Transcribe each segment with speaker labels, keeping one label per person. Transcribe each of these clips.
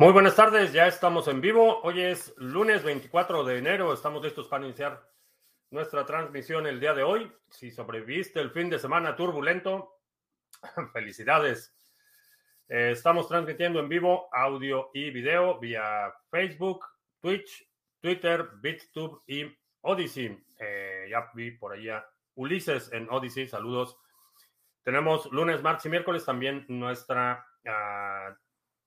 Speaker 1: Muy buenas tardes, ya estamos en vivo. Hoy es lunes 24 de enero, estamos listos para iniciar nuestra transmisión el día de hoy. Si sobreviviste el fin de semana turbulento, felicidades. Eh, estamos transmitiendo en vivo audio y video vía Facebook, Twitch, Twitter, BitTube y Odyssey. Eh, ya vi por allá Ulises en Odyssey, saludos. Tenemos lunes, martes y miércoles también nuestra uh,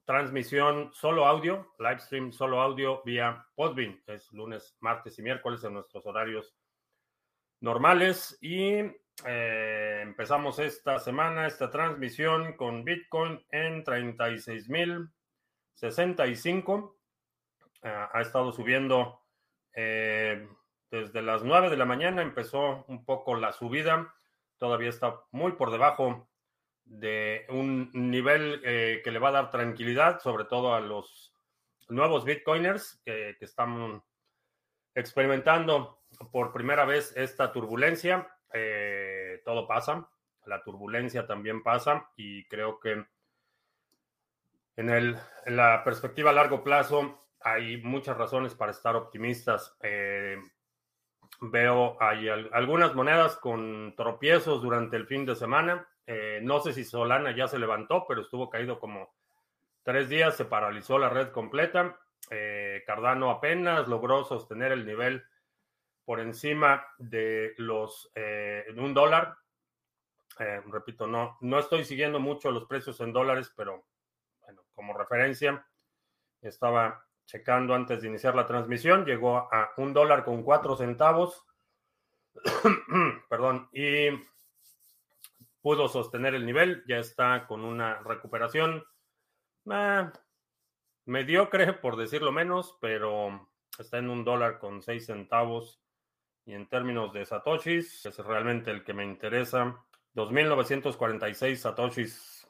Speaker 1: transmisión solo audio, live stream solo audio vía Podbean. Es lunes, martes y miércoles en nuestros horarios normales. Y eh, empezamos esta semana, esta transmisión con Bitcoin en 36.065. Uh, ha estado subiendo eh, desde las 9 de la mañana, empezó un poco la subida. Todavía está muy por debajo de un nivel eh, que le va a dar tranquilidad, sobre todo a los nuevos bitcoiners que, que están experimentando por primera vez esta turbulencia. Eh, todo pasa, la turbulencia también pasa y creo que en, el, en la perspectiva a largo plazo hay muchas razones para estar optimistas. Eh, veo hay algunas monedas con tropiezos durante el fin de semana. Eh, no sé si Solana ya se levantó, pero estuvo caído como tres días, se paralizó la red completa. Eh, Cardano apenas logró sostener el nivel por encima de los eh, un dólar. repito, no, no estoy siguiendo mucho los precios en dólares, pero bueno, como referencia, estaba checando antes de iniciar la transmisión, llegó a un dólar con cuatro centavos. Perdón, y pudo sostener el nivel, ya está con una recuperación eh, mediocre, por decirlo menos, pero está en un dólar con seis centavos. Y en términos de satoshis, es realmente el que me interesa, 2.946 satoshis.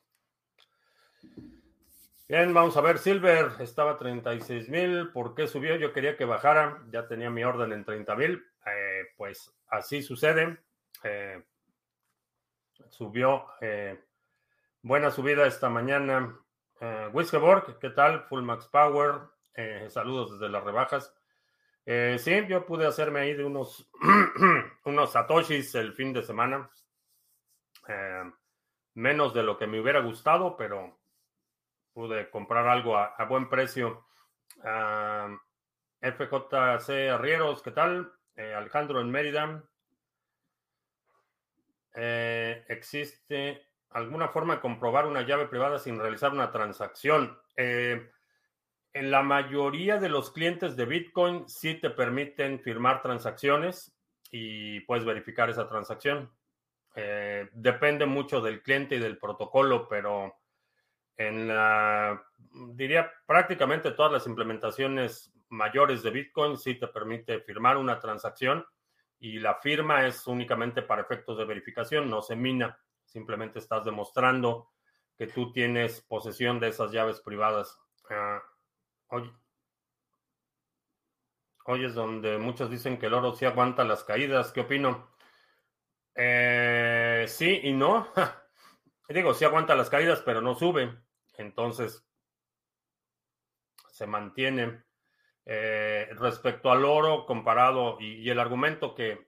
Speaker 1: Bien, vamos a ver, Silver estaba 36.000, ¿por qué subió? Yo quería que bajara, ya tenía mi orden en 30.000, eh, pues así sucede. Eh, subió. Eh, buena subida esta mañana. Eh, ¿qué tal? Full Max Power. Eh, saludos desde las rebajas. Eh, sí, yo pude hacerme ahí de unos, unos satoshis el fin de semana. menos de lo que me hubiera gustado, pero pude comprar algo a, buen precio. Ah, FJC Arrieros, ¿qué tal? Alejandro en Mérida. Eh, existe alguna forma de comprobar una llave privada sin realizar una transacción. Eh, en la mayoría de los clientes de Bitcoin sí te permiten firmar transacciones y puedes verificar esa transacción. Eh, depende mucho del cliente y del protocolo, pero en la, diría prácticamente todas las implementaciones mayores de Bitcoin sí te permite firmar una transacción y la firma es únicamente para efectos de verificación, no se mina, simplemente estás demostrando que tú tienes posesión de esas llaves privadas. Ah, hoy, hoy, es donde muchos dicen que el oro sí aguanta las caídas. ¿Qué opino? Eh, sí y no. Digo, sí aguanta las caídas, pero no sube. Entonces, se mantiene. Eh, respecto al oro comparado y, el argumento que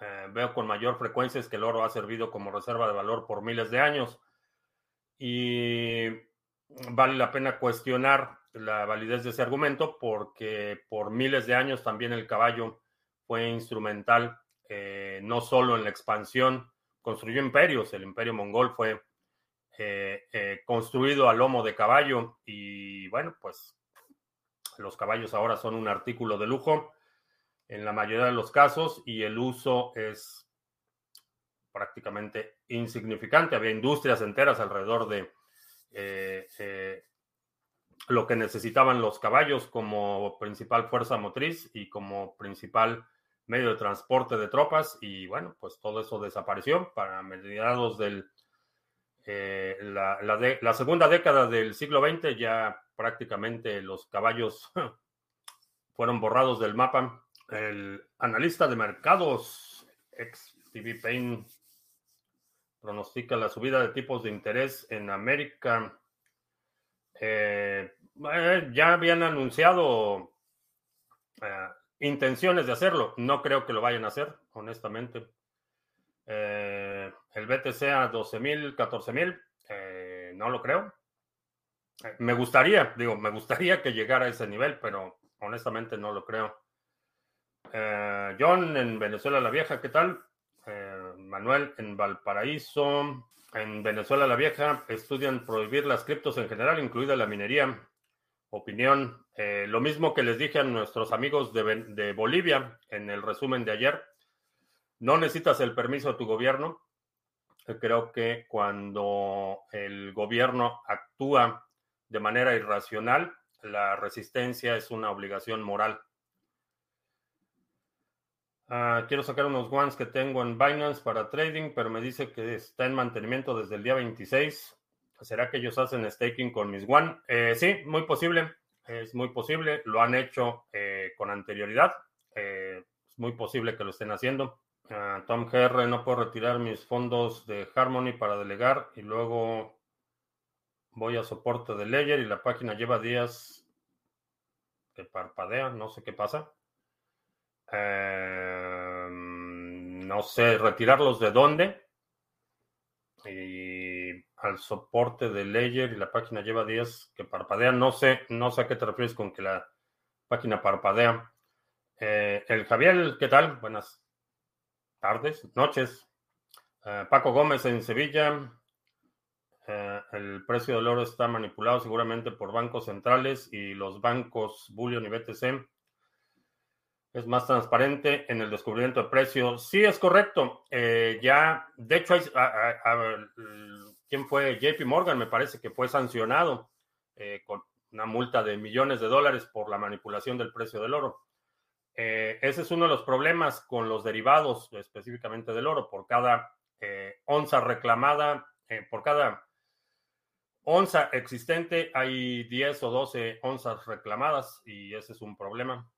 Speaker 1: eh, veo con mayor frecuencia es que el oro ha servido como reserva de valor por miles de años y vale la pena cuestionar la validez de ese argumento porque por miles de años también el caballo fue instrumental eh, no solo en la expansión, construyó imperios, el imperio mongol fue construido a lomo de caballo y bueno, pues los caballos ahora son un artículo de lujo en la mayoría de los casos y el uso es prácticamente insignificante. Había industrias enteras alrededor de eh, eh, lo que necesitaban los caballos como principal fuerza motriz y como principal medio de transporte de tropas y bueno, pues todo eso desapareció para mediados del eh, la, la, segunda década del siglo XX ya prácticamente los caballos fueron borrados del mapa. El analista de mercados, ex TV Pain, pronostica la subida de tipos de interés en América. ya habían anunciado intenciones de hacerlo. No creo que lo vayan a hacer, honestamente. el BTC a 12.000, 14.000, no lo creo. Me gustaría, digo, me gustaría que llegara a ese nivel, pero honestamente no lo creo. Eh, John en Venezuela la Vieja, ¿qué tal? Eh, Manuel en Valparaíso. En Venezuela la Vieja estudian prohibir las criptos en general, incluida la minería. Opinión. Eh, lo mismo que les dije a nuestros amigos de, de Bolivia en el resumen de ayer. No necesitas el permiso de tu gobierno. Creo que cuando el gobierno actúa de manera irracional, la resistencia es una obligación moral. Ah, quiero sacar unos ones que tengo en Binance para trading, pero me dice que está en mantenimiento desde el día 26. ¿Será que ellos hacen staking con mis one? Eh, sí, muy posible. Es muy posible. Lo han hecho eh, con anterioridad. Eh, es muy posible que lo estén haciendo. Ah, Tom GR, no puedo retirar mis fondos de Harmony para delegar y luego voy a soporte de Ledger y la página lleva días que parpadea. No sé qué pasa. Em, no sé, retirarlos de dónde. Y al soporte de Ledger y la página lleva días que parpadea. No sé, no sé a qué te refieres con que la página parpadea. Eh, el Javier, ¿qué tal? Buenas tardes, noches. Eh, Paco Gómez en Sevilla. Eh, el precio del oro está manipulado seguramente por bancos centrales y los bancos Bullion y BTC es más transparente en el descubrimiento de precios. Sí, es correcto. Eh, ya, de hecho, ¿quién fue? JP Morgan, me parece que fue sancionado eh, con una multa de millones de dólares por la manipulación del precio del oro. Ese es uno de los problemas con los derivados, específicamente del oro. Por cada onza reclamada, por cada onza existente, hay 10 o 12 onzas reclamadas y ese es un problema.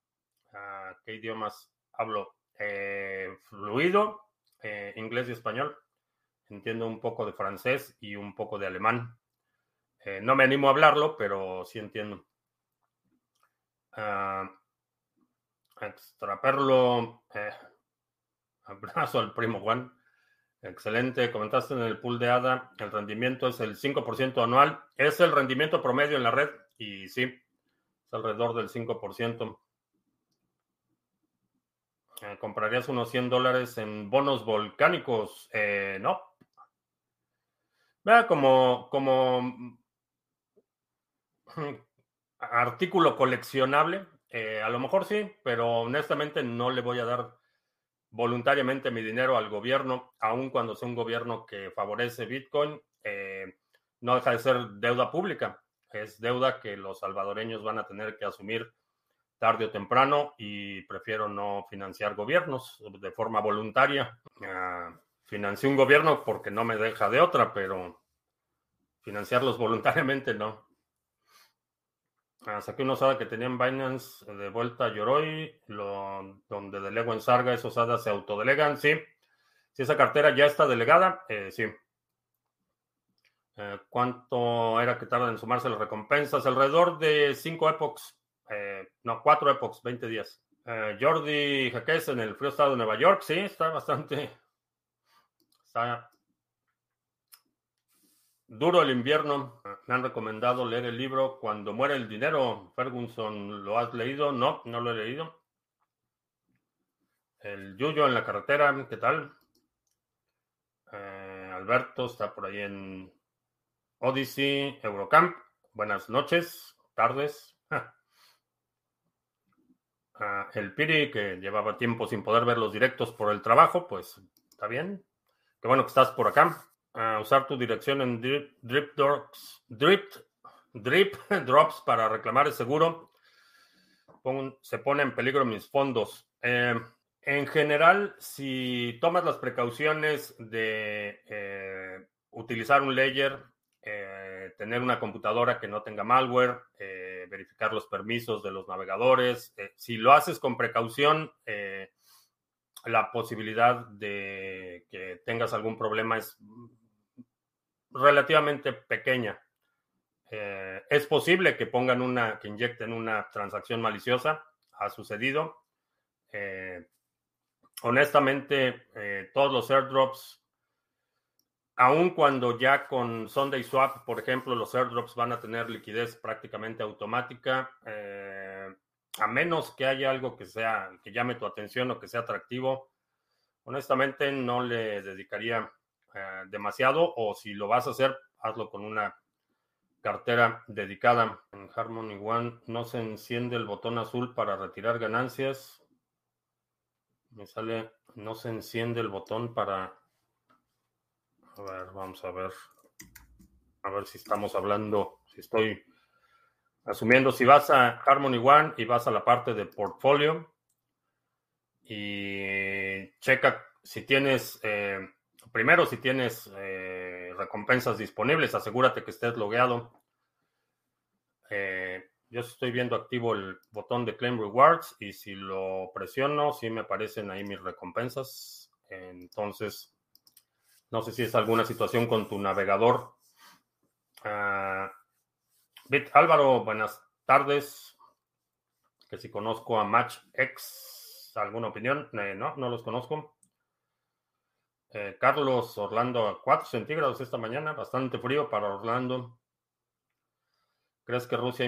Speaker 1: ¿Qué idiomas hablo? Eh, fluido, eh, inglés y español. Entiendo un poco de francés y un poco de alemán. Eh, no me animo a hablarlo, pero sí entiendo. Ah, extraperlo. abrazo al primo Juan. Excelente. Comentaste en el pool de ADA, el rendimiento es el 5% anual. Es el rendimiento promedio en la red y sí, es alrededor del 5%. Eh, ¿Comprarías unos 100 dólares en bonos volcánicos? Eh, no. Vea, como, como artículo coleccionable, eh, a lo mejor sí, pero honestamente no le voy a dar voluntariamente mi dinero al gobierno, aun cuando sea un gobierno que favorece Bitcoin. no deja de ser deuda pública, es deuda que los salvadoreños van a tener que asumir tarde o temprano y prefiero no financiar gobiernos de forma voluntaria. Uh, financié un gobierno porque no me deja de otra, pero financiarlos voluntariamente no. Uh, saqué una osada que tenía en Binance de vuelta a Yoroi, lo, donde delego en Sarga, esos hadas se autodelegan, sí. Si esa cartera ya está delegada, eh, sí. Eh, ¿Cuánto era que tarda en sumarse las recompensas? Alrededor de cinco epochs. Eh, no, cuatro epochs, 20 días. Jordi Jaques en el frío estado de Nueva York, sí, está bastante. Está duro el invierno. Me han recomendado leer el libro Cuando muere el dinero. Ferguson, ¿lo has leído? No, no lo he leído. El Yuyo en la carretera, ¿qué tal? Eh, Alberto está por ahí en Odyssey, Eurocamp. Buenas noches, tardes el Piri, que llevaba tiempo sin poder ver los directos por el trabajo, pues está bien. Qué bueno que estás por acá. Usar tu dirección en Drip, Drops, Drip, Drip Drops para reclamar el seguro. se pone en peligro mis fondos. Eh, en general, si tomas las precauciones de eh, utilizar un ledger, eh, tener una computadora que no tenga malware, verificar los permisos de los navegadores. Eh, si lo haces con precaución, eh, la posibilidad de que tengas algún problema es relativamente pequeña. Eh, es posible que pongan una, que inyecten una transacción maliciosa. Ha sucedido. Eh, honestamente, eh, todos los airdrops, aun cuando ya con Sunday Swap, por ejemplo, los airdrops van a tener liquidez prácticamente automática, a menos que haya algo que sea, que llame tu atención o que sea atractivo, honestamente no le dedicaría demasiado o si lo vas a hacer, hazlo con una cartera dedicada. En Harmony One no se enciende el botón azul para retirar ganancias. Me sale, no se enciende el botón para... A ver, vamos a ver. A ver si estamos hablando, si estoy asumiendo, si vas a Harmony One y vas a la parte de portfolio y checa si tienes, eh, primero si tienes eh, recompensas disponibles, asegúrate que estés logueado eh, yo estoy viendo activo el botón de Claim Rewards y si lo presiono, sí me aparecen ahí mis recompensas. Entonces, no sé si es alguna situación con tu navegador. Uh, Bit Álvaro, buenas tardes. Que si conozco a MatchX, ¿alguna opinión? Eh, no, no los conozco. Eh, Carlos Orlando a 4 centígrados esta mañana, bastante frío para Orlando. ¿Crees que Rusia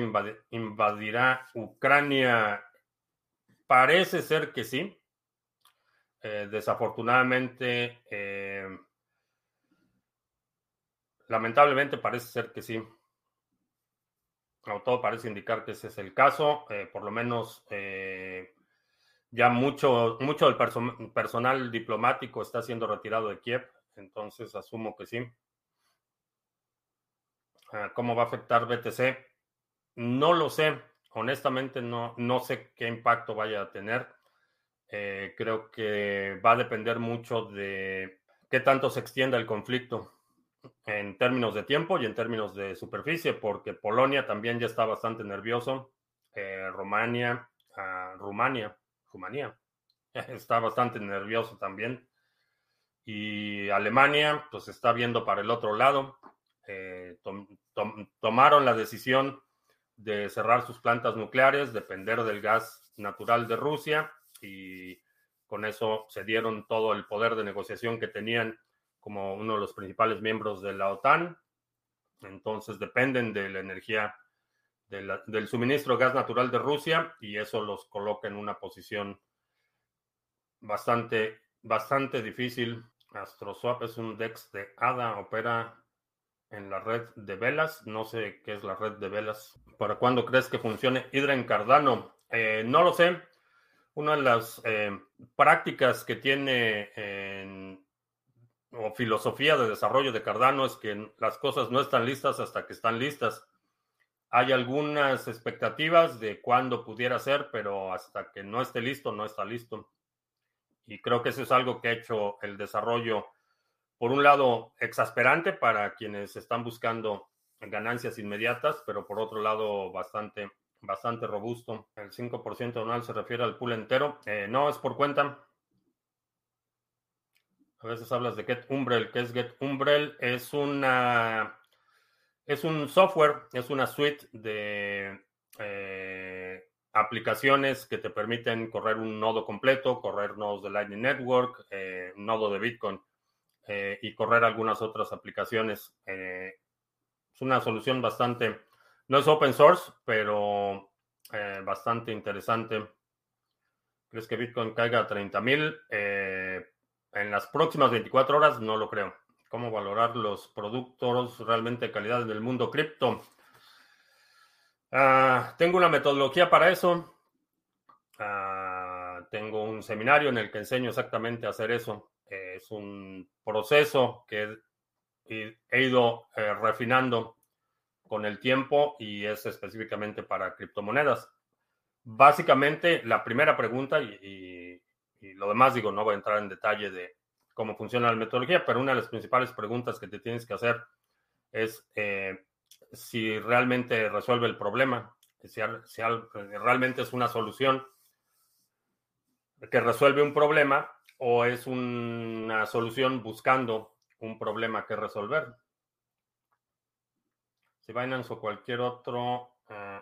Speaker 1: invadirá Ucrania? Parece ser que sí. Eh, desafortunadamente, eh, lamentablemente parece ser que sí. todo parece indicar que ese es el caso. Por lo menos ya mucho, mucho del personal diplomático está siendo retirado de Kiev. Entonces asumo que sí. Ah, ¿Cómo va a afectar BTC? No lo sé, honestamente no, no sé qué impacto vaya a tener. Eh, creo que va a depender mucho de qué tanto se extienda el conflicto en términos de tiempo y en términos de superficie, porque Polonia también ya está bastante nervioso. Eh, Rumania, ah, Rumania, Rumania está bastante nervioso también. Y Alemania, pues está viendo para el otro lado. Eh, tomaron la decisión de cerrar sus plantas nucleares, depender del gas natural de Rusia y con eso se dieron todo el poder de negociación que tenían como uno de los principales miembros de la OTAN. Entonces dependen de la energía del suministro de gas natural de Rusia y eso los coloca en una posición bastante, bastante difícil. AstroSwap es un DEX de ADA, opera en la red de velas. No sé qué es la red de velas. ¿Para cuándo crees que funcione Hydra en Cardano? Eh, no lo sé. Una de las eh, prácticas que tiene o filosofía de desarrollo de Cardano es que las cosas no están listas hasta que están listas. Hay algunas expectativas de cuándo pudiera ser, pero hasta que no esté listo, no está listo. Y creo que eso es algo que ha hecho el desarrollo por un lado, exasperante para quienes están buscando ganancias inmediatas, pero por otro lado, bastante, bastante robusto. El 5% anual se refiere al pool entero. Eh, no, es por cuenta. A veces hablas de Get Umbrel. ¿Qué es Get Umbrel? Es una. Es un software, es una suite de eh, aplicaciones que te permiten correr un nodo completo, correr nodos de Lightning Network, eh, nodo de Bitcoin. Eh, y correr algunas otras aplicaciones. Es una solución bastante, no es open source, pero bastante interesante. ¿Crees que Bitcoin caiga a 30 mil? en las próximas 24 horas no lo creo. ¿Cómo valorar los productos realmente de calidad en el mundo cripto? Ah, tengo una metodología para eso. Ah, tengo un seminario en el que enseño exactamente a hacer eso es un proceso que he ido eh, refinando con el tiempo y es específicamente para criptomonedas. Básicamente, la primera pregunta, y, lo demás digo, no voy a entrar en detalle de cómo funciona la metodología, pero una de las principales preguntas que te tienes que hacer es eh, si realmente resuelve el problema, si realmente es una solución que resuelve un problema o es una solución buscando un problema que resolver. si Binance o cualquier otro eh,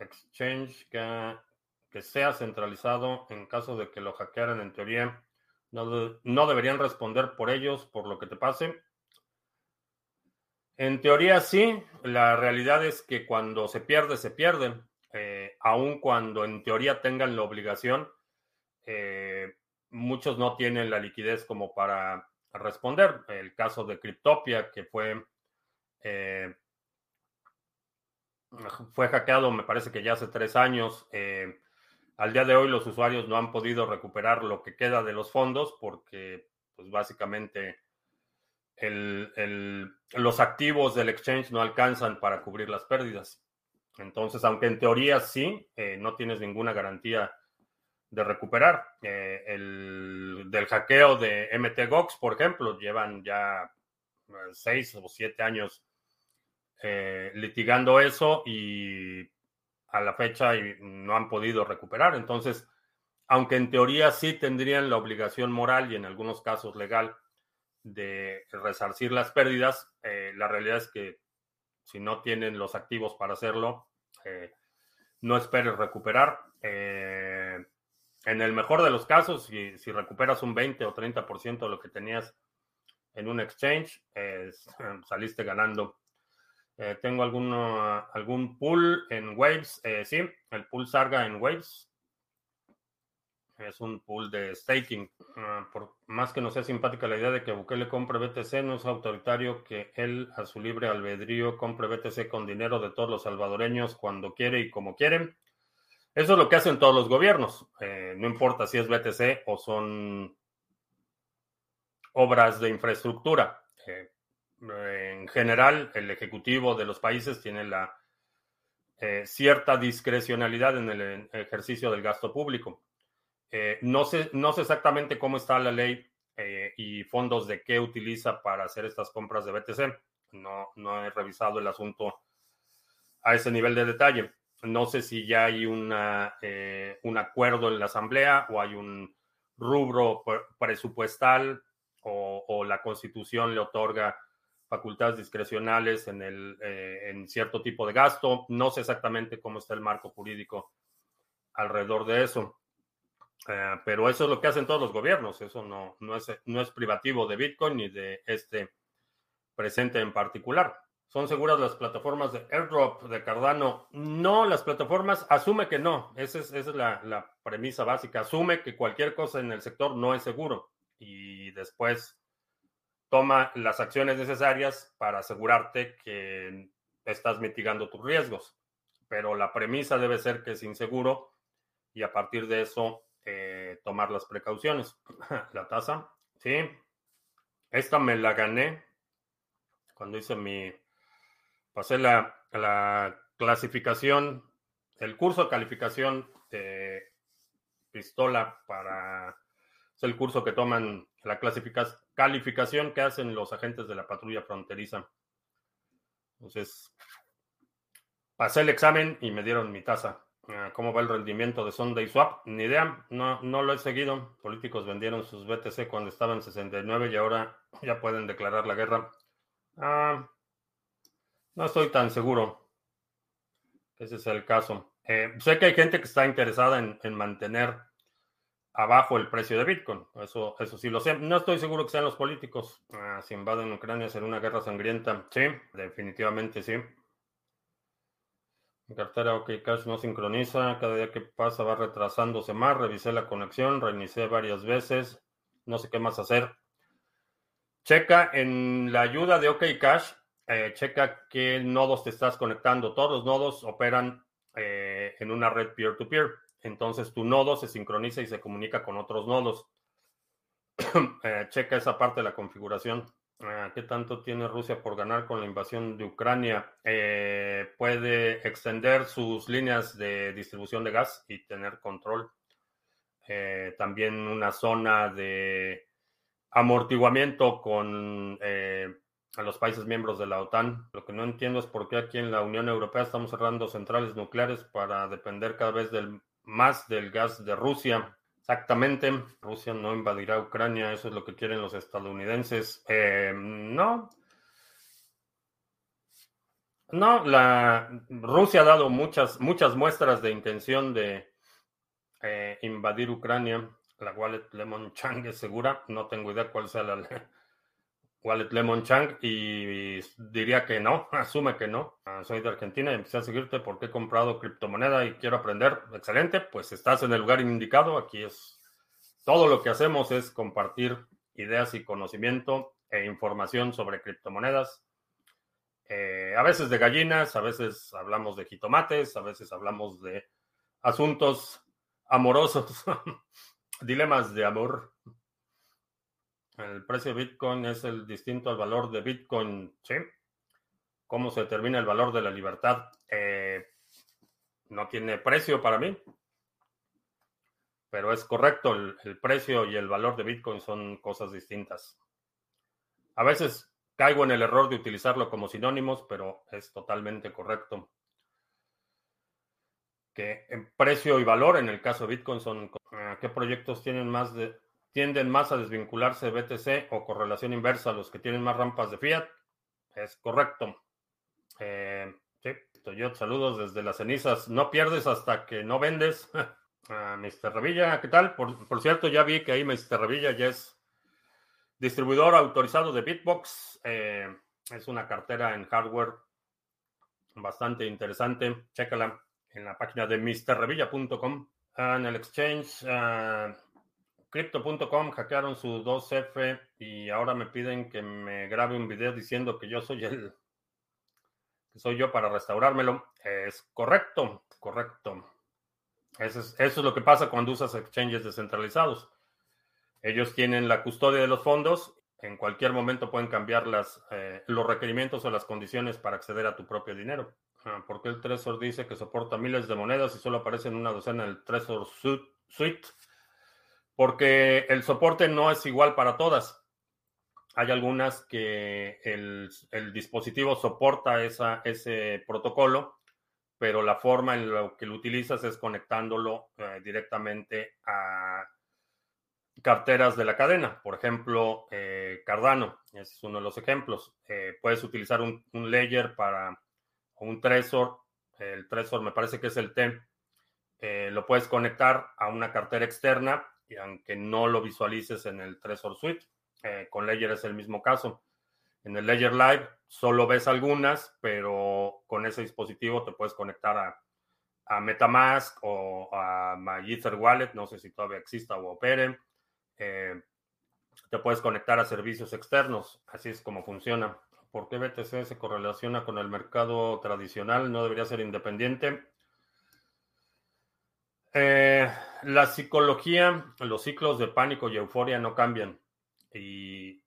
Speaker 1: exchange que, sea centralizado, en caso de que lo hackearan, en teoría, no, no deberían responder por ellos, por lo que te pase. En teoría sí, la realidad es que cuando se pierde, se pierde, eh, aun cuando en teoría tengan la obligación, eh, muchos no tienen la liquidez como para responder. El caso de Cryptopia, que fue, eh, fue hackeado, me parece que ya hace tres años. Al día de hoy los usuarios no han podido recuperar lo que queda de los fondos porque, pues básicamente, los activos del exchange no alcanzan para cubrir las pérdidas. Entonces, aunque en teoría sí, eh, no tienes ninguna garantía de recuperar. Eh, el del hackeo de MTGOX, por ejemplo, llevan ya eh, seis o siete años litigando eso y a la fecha no han podido recuperar. Entonces, aunque en teoría sí tendrían la obligación moral y en algunos casos legal de resarcir las pérdidas, eh, la realidad es que si no tienen los activos para hacerlo, eh, no esperes recuperar. Eh, en el mejor de los casos, si, si, recuperas un 20 o 30% de lo que tenías en un exchange, saliste ganando. Tengo alguno, algún pool en Waves. sí, el pool Sarga en Waves es un pool de staking. Ah, por más que no sea simpática la idea de que Bukele compre BTC, no es autoritario que él a su libre albedrío compre BTC con dinero de todos los salvadoreños cuando quiere y como quieren. Eso es lo que hacen todos los gobiernos. Eh, no importa si es BTC o son obras de infraestructura. Eh, en general, el ejecutivo de los países tiene la eh, cierta discrecionalidad en el ejercicio del gasto público. Eh, no, sé, no sé exactamente cómo está la ley eh, y fondos de qué utiliza para hacer estas compras de BTC. No, no he revisado el asunto a ese nivel de detalle. No sé si ya hay una, un acuerdo en la Asamblea o hay un rubro presupuestal o, la Constitución le otorga facultades discrecionales en, el, en cierto tipo de gasto. No sé exactamente cómo está el marco jurídico alrededor de eso. Eh, pero eso es lo que hacen todos los gobiernos, eso no, no, es, no es privativo de Bitcoin ni de este presente en particular. ¿Son seguras las plataformas de airdrop de Cardano? No, las plataformas asume que no. Esa es, esa es la, la, premisa básica. Asume que cualquier cosa en el sector no es seguro y después toma las acciones necesarias para asegurarte que estás mitigando tus riesgos. Pero la premisa debe ser que es inseguro y a partir de eso eh, tomar las precauciones. la tasa, sí. Esta me la gané cuando hice mi, pasé la, la clasificación, el curso de calificación de pistola para, es el curso que toman, la calificación que hacen los agentes de la patrulla fronteriza. Entonces, pasé el examen y me dieron mi tasa. Ah, ¿Cómo va el rendimiento de Sunday Swap? Ni idea, no, no lo he seguido. Políticos vendieron sus BTC cuando estaban en 69 y ahora ya pueden declarar la guerra. Ah, no estoy tan seguro que ese sea el caso. Eh, sé que hay gente que está interesada en, mantener abajo el precio de Bitcoin. Eso, eso sí lo sé. No estoy seguro que sean los políticos. Ah, si invaden Ucrania será una guerra sangrienta. Sí, definitivamente sí. Mi cartera OK Cash no sincroniza. Cada día que pasa va retrasándose más. Revisé la conexión, reinicié varias veces. No sé qué más hacer. Checa en la ayuda de OK Cash. Eh, checa qué nodos te estás conectando. Todos los nodos operan eh, en una red peer-to-peer. Entonces tu nodo se sincroniza y se comunica con otros nodos. Eh, checa esa parte de la configuración. Ah, ¿Qué tanto tiene Rusia por ganar con la invasión de Ucrania? Eh, puede extender sus líneas de distribución de gas y tener control. Eh, también una zona de amortiguamiento con los países miembros de la OTAN. Lo que no entiendo es por qué aquí en la Unión Europea estamos cerrando centrales nucleares para depender cada vez del, más del gas de Rusia. Exactamente, Rusia no invadirá Ucrania, eso es lo que quieren los estadounidenses. Eh, no. No, la Rusia ha dado muchas, muchas muestras de intención de eh, invadir Ucrania. La wallet Lemon Chang es segura. No tengo idea cuál sea la wallet Lemon Chang y diría que no, asume que no. Ah, soy de Argentina y empecé a seguirte porque he comprado criptomoneda y quiero aprender. Excelente, pues estás en el lugar indicado. Aquí es todo lo que hacemos es compartir ideas y conocimiento e información sobre criptomonedas. Eh, a veces de gallinas, a veces hablamos de jitomates, a veces hablamos de asuntos amorosos, dilemas de amor. El precio de Bitcoin es el distinto al valor de Bitcoin, ¿sí? ¿Cómo se determina el valor de la libertad? Eh, no tiene precio para mí, pero es correcto, el, precio y el valor de Bitcoin son cosas distintas. A veces caigo en el error de utilizarlo como sinónimos, pero es totalmente correcto. Que en precio y valor, en el caso de Bitcoin, son qué proyectos tienen más de, tienden más a desvincularse de BTC o correlación inversa, los que tienen más rampas de fiat. Es correcto. Eh, sí, yo saludos desde las cenizas. No pierdes hasta que no vendes. Ah, Mr. Revilla, ¿qué tal? Por, por, cierto, ya vi que ahí Mr. Revilla ya es distribuidor autorizado de Bitbox. Eh, es una cartera en hardware bastante interesante. Chécala en la página de mrrevilla.com. Ah, en el exchange, uh, Crypto.com hackearon su 2F y ahora me piden que me grabe un video diciendo que yo soy el que soy yo para restaurármelo. Es correcto, correcto. Eso es, eso es lo que pasa cuando usas exchanges descentralizados. Ellos tienen la custodia de los fondos. En cualquier momento pueden cambiar las, eh, los requerimientos o las condiciones para acceder a tu propio dinero. Ah, ¿Por qué el Trezor dice que soporta miles de monedas y solo aparece en una docena del Trezor Suite? Porque el soporte no es igual para todas. Hay algunas que el, dispositivo soporta ese protocolo, pero la forma en la que lo utilizas es conectándolo eh, directamente a carteras de la cadena. Por ejemplo, eh, Cardano es uno de los ejemplos. Eh, puedes utilizar un, un, layer para un Trezor. El Trezor me parece que es el T. lo puedes conectar a una cartera externa aunque no lo visualices en el Trezor Suite. Eh, con Ledger es el mismo caso. En el Ledger Live solo ves algunas, pero con ese dispositivo te puedes conectar a, Metamask o a MyEther Wallet, no sé si todavía exista o opere. Eh, te puedes conectar a servicios externos, así es como funciona. ¿Por qué BTC se correlaciona con el mercado tradicional? ¿No debería ser independiente? Eh, la psicología, los ciclos de pánico y euforia no cambian. Y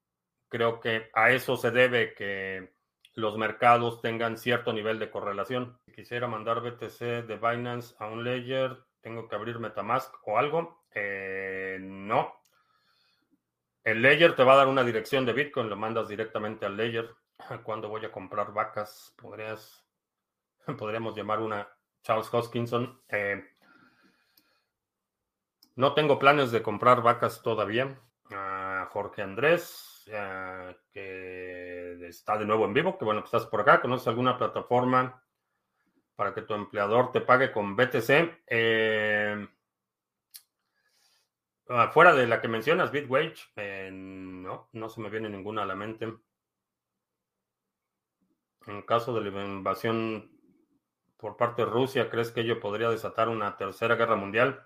Speaker 1: creo que a eso se debe que los mercados tengan cierto nivel de correlación. Si quisiera mandar BTC de Binance a un Ledger, ¿tengo que abrir Metamask o algo? Eh, no. El Ledger te va a dar una dirección de Bitcoin, lo mandas directamente al Ledger. Cuando voy a comprar vacas, podrías, podríamos llamar una Charles Hoskinson. Eh, no tengo planes de comprar vacas todavía. Jorge Andrés, que está de nuevo en vivo, que bueno que estás por acá. ¿Conoces alguna plataforma para que tu empleador te pague con BTC? Eh, fuera de la que mencionas, BitWage, eh, no, no se me viene ninguna a la mente. En caso de la invasión por parte de Rusia, ¿crees que ello podría desatar una tercera guerra mundial?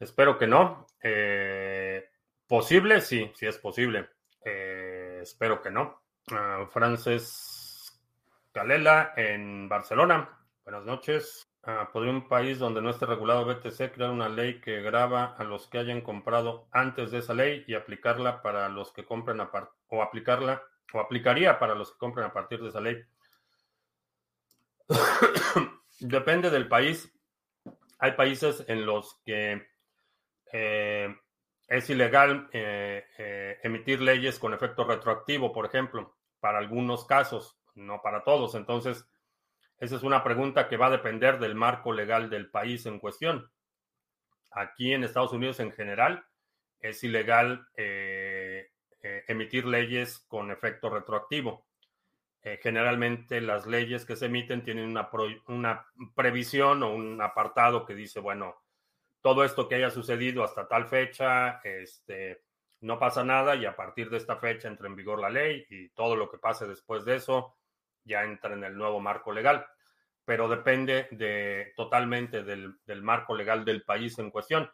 Speaker 1: Espero que no. Eh, posible, sí, sí es posible. Eh, espero que no. Uh, Frances Calela en Barcelona. Buenas noches. Uh, ¿Podría un país donde no esté regulado BTC crear una ley que graba a los que hayan comprado antes de esa ley y aplicarla para los que compren a o aplicarla o aplicaría para los que compren a partir de esa ley? Depende del país. Hay países en los que eh, es ilegal eh, eh, emitir leyes con efecto retroactivo, por ejemplo, para algunos casos, no para todos. Entonces, esa es una pregunta que va a depender del marco legal del país en cuestión. Aquí en Estados Unidos en general es ilegal emitir leyes con efecto retroactivo. generalmente las leyes que se emiten tienen una, una previsión o un apartado que dice, bueno, todo esto que haya sucedido hasta tal fecha, este, no pasa nada y a partir de esta fecha entra en vigor la ley y todo lo que pase después de eso ya entra en el nuevo marco legal. Pero depende de, totalmente del, marco legal del país en cuestión.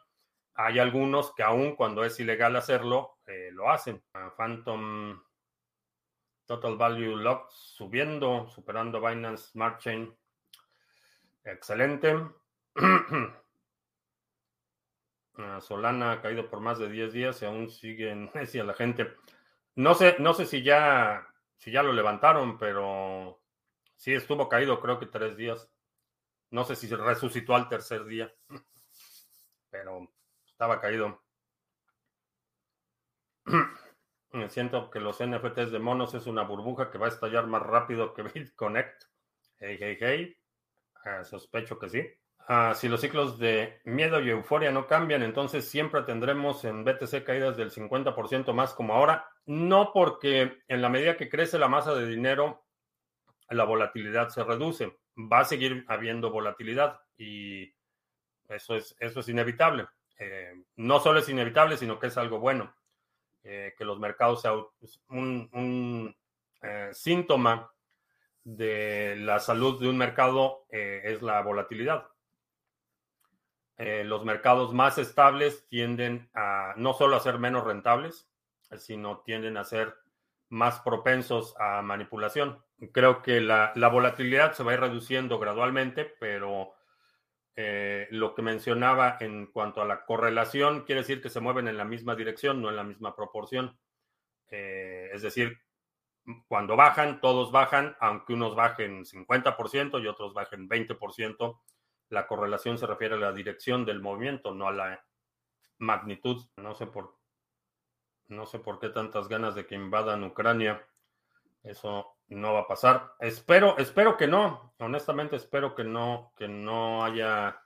Speaker 1: Hay algunos que aún cuando es ilegal hacerlo, eh, lo hacen. Phantom Total Value Lock subiendo, superando Binance Smart Chain. Excelente. Solana ha caído por más de 10 días y aún necia la gente. No sé, no sé si ya, si ya lo levantaron, pero sí estuvo caído creo que tres días. No sé si resucitó al tercer día, pero estaba caído. Me siento que los NFTs de monos es una burbuja que va a estallar más rápido que BitConnect. Hey, hey, hey. Ah, sospecho que sí. Ah, si los ciclos de miedo y euforia no cambian, entonces siempre tendremos en BTC caídas del 50% más como ahora. No porque en la medida que crece la masa de dinero, la volatilidad se reduce. Va a seguir habiendo volatilidad y eso es, eso es inevitable. Eh, no solo es inevitable, sino que es algo bueno. Eh, que los mercados sean un, eh, síntoma de la salud de un mercado es la volatilidad. Eh, los mercados más estables tienden a no solo a ser menos rentables, sino tienden a ser más propensos a manipulación. Creo que la, volatilidad se va a ir reduciendo gradualmente, pero eh, lo que mencionaba en cuanto a la correlación quiere decir que se mueven en la misma dirección, no en la misma proporción. Eh, es decir, cuando bajan, todos bajan, aunque unos bajen 50% y otros bajen 20%. La correlación se refiere a la dirección del movimiento, no a la magnitud. No sé por, no sé por qué tantas ganas de que invadan Ucrania. Eso no va a pasar. Espero, espero que no. Honestamente, espero que no, que no haya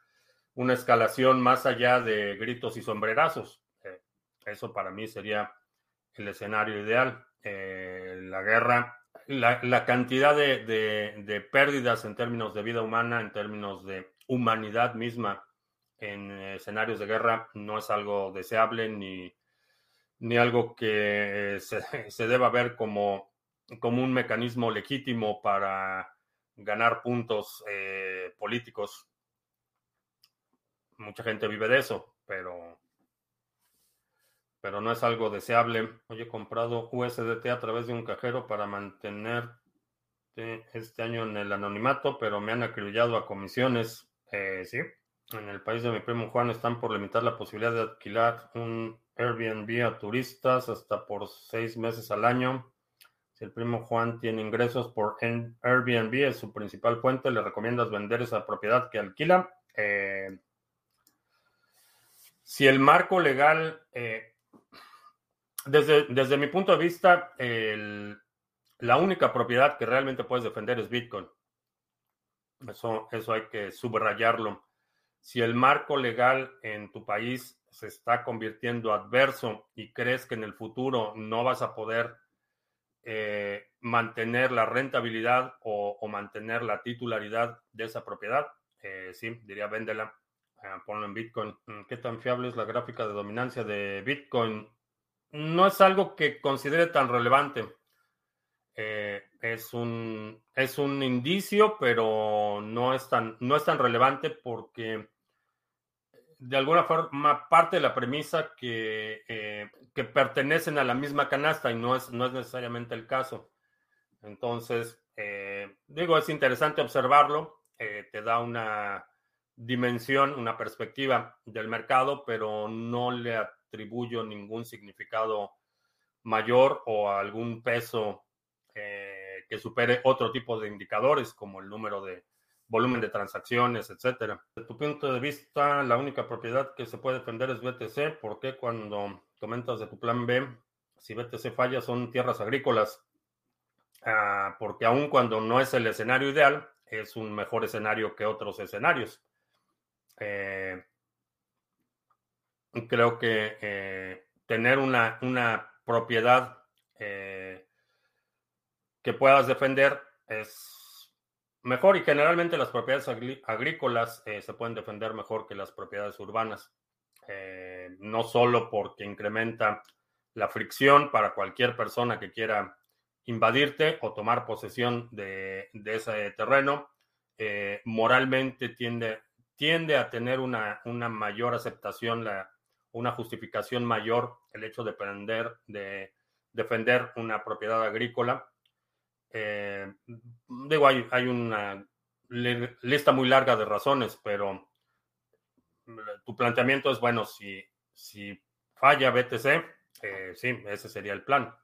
Speaker 1: una escalación más allá de gritos y sombrerazos. Eh, eso para mí sería el escenario ideal. Eh, la guerra, la, cantidad de, pérdidas en términos de vida humana, en términos de humanidad misma en escenarios de guerra no es algo deseable ni, ni algo que eh, se, deba ver como, como un mecanismo legítimo para ganar puntos eh, políticos. Mucha gente vive de eso, pero, pero no es algo deseable. Hoy he comprado USDT a través de un cajero para mantener este año en el anonimato, pero me han acribillado a comisiones. Eh, sí, en el país de mi primo Juan están por limitar la posibilidad de alquilar un Airbnb a turistas hasta por seis meses al año. Si el primo Juan tiene ingresos por Airbnb, es su principal fuente, le recomiendas vender esa propiedad que alquila. Eh, si el marco legal, eh, desde, desde mi punto de vista, la única propiedad que realmente puedes defender es Bitcoin. Eso, eso hay que subrayarlo. Si el marco legal en tu país se está convirtiendo adverso y crees que en el futuro no vas a poder eh, mantener la rentabilidad o, mantener la titularidad de esa propiedad, eh, sí, diría véndela, eh, ponlo en Bitcoin. Mm, ¿Qué tan fiable es la gráfica de dominancia de Bitcoin? No es algo que considere tan relevante. Eh, es, un, es un indicio, pero no es, tan, no es tan relevante porque de alguna forma parte de la premisa que, eh, que pertenecen a la misma canasta y no es, no es necesariamente el caso. Entonces, eh, digo, es interesante observarlo, te da una dimensión, una perspectiva del mercado, pero no le atribuyo ningún significado mayor o algún peso eh, que supere otro tipo de indicadores como el número de volumen de transacciones, etcétera. De tu punto de vista, la única propiedad que se puede defender es BTC. ¿Por qué cuando comentas de tu plan B, si BTC falla, son tierras agrícolas? Ah, porque aun cuando no es el escenario ideal, es un mejor escenario que otros escenarios. Eh, creo que eh, tener una, una propiedad que puedas defender es mejor y generalmente las propiedades agrícolas eh, se pueden defender mejor que las propiedades urbanas. Eh, no solo porque incrementa la fricción para cualquier persona que quiera invadirte o tomar posesión de, ese terreno, eh, moralmente tiende, tiende a tener una, una mayor aceptación, la, una justificación mayor el hecho de, prender, de defender una propiedad agrícola. Eh, digo, hay, hay, una lista muy larga de razones, pero tu planteamiento es, bueno, si, si falla BTC, eh, sí, ese sería el plan.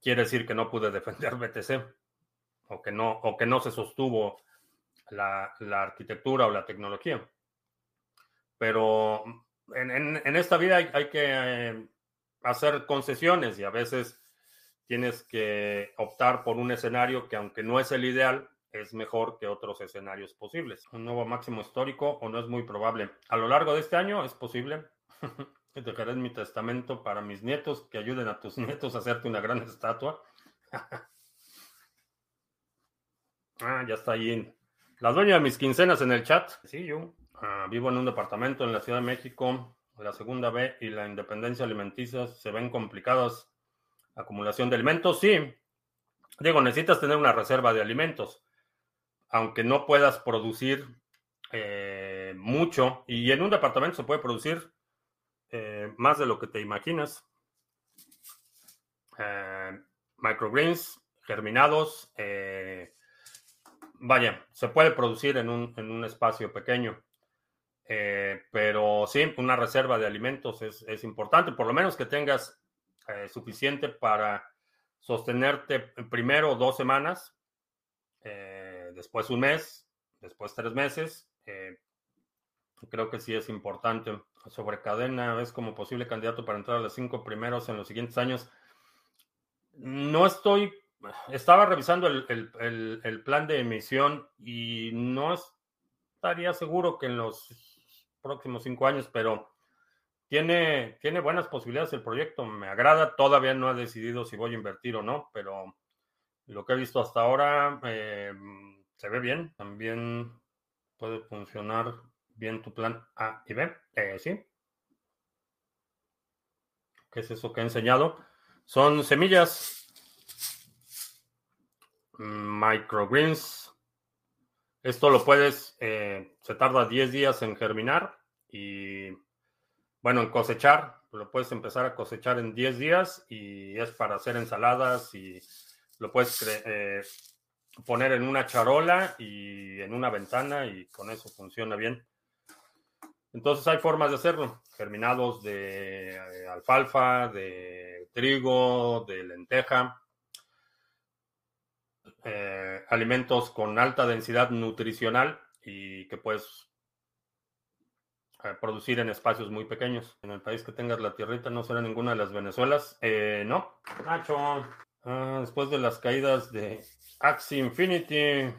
Speaker 1: Quiere decir que no pude defender BTC o que no, o que no se sostuvo la, arquitectura o la tecnología. Pero en, esta vida hay, que eh, hacer concesiones y a veces tienes que optar por un escenario que aunque no es el ideal, es mejor que otros escenarios posibles. Un nuevo máximo histórico o no es muy probable. A lo largo de este año es posible. Dejaré mi testamento para mis nietos que ayuden a tus nietos a hacerte una gran estatua. ah, ya está ahí. La dueña de mis quincenas en el chat. Sí, yo. Ah, vivo en un departamento en la Ciudad de México. La segunda B y la independencia alimenticia se ven complicadas. Acumulación de alimentos, sí. Digo, necesitas tener una reserva de alimentos aunque no puedas producir eh, mucho, y en un departamento se puede producir eh, más de lo que te imaginas. Eh, microgreens, germinados, vaya, se puede producir en un, en un espacio pequeño. pero sí, una reserva de alimentos es, es importante, por lo menos que tengas suficiente para sostenerte primero dos semanas después un mes, después tres meses. Eh, creo que sí es importante. Sobre cadena, ¿es como posible candidato para entrar a los cinco primeros en los siguientes años? No estoy, estaba revisando el, plan de emisión y no estaría seguro que en los próximos cinco años, pero tiene, tiene buenas posibilidades el proyecto. Me agrada, todavía no he decidido si voy a invertir o no, pero lo que he visto hasta ahora, eh, se ve bien. También puede funcionar bien tu plan A y B. Eh, sí. ¿Qué es eso que he enseñado? Son semillas microgreens. Esto lo puedes, eh, se tarda 10 días en germinar y, bueno, en cosechar. Lo puedes empezar a cosechar en 10 días y es para hacer ensaladas y lo puedes eh, poner en una charola y en una ventana y con eso funciona bien. Entonces hay formas de hacerlo. Germinados de eh, alfalfa, de trigo, de lenteja. Eh, alimentos con alta densidad nutricional y que puedes producir en espacios muy pequeños. En el país que tengas la tierrita no será ninguna de las Venezuelas. no, Nacho. Ah, después de las caídas de Axie Infinity,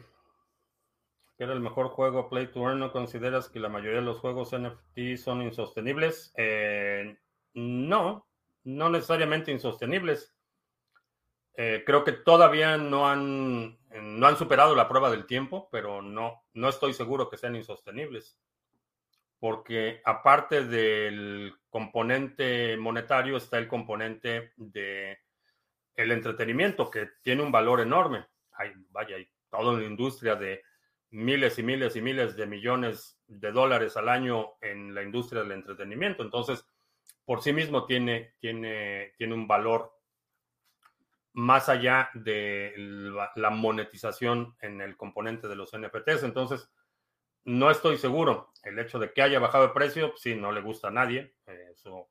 Speaker 1: que era el mejor juego Play to Earn, ¿no consideras que la mayoría de los juegos NFT son insostenibles? Eh, no, no necesariamente insostenibles. Eh, creo que todavía no han, no han superado la prueba del tiempo, pero no, no estoy seguro que sean insostenibles. Porque aparte del componente monetario está el componente de el entretenimiento, que tiene un valor enorme hay, vaya, hay toda una industria de miles y miles y miles de millones de dólares al año en la industria del entretenimiento. Entonces, por sí mismo tiene, tiene, tiene un valor más allá de la monetización en el componente de los NFTs. Entonces, no estoy seguro. El hecho de que haya bajado de precio, sí, no le gusta a nadie, eso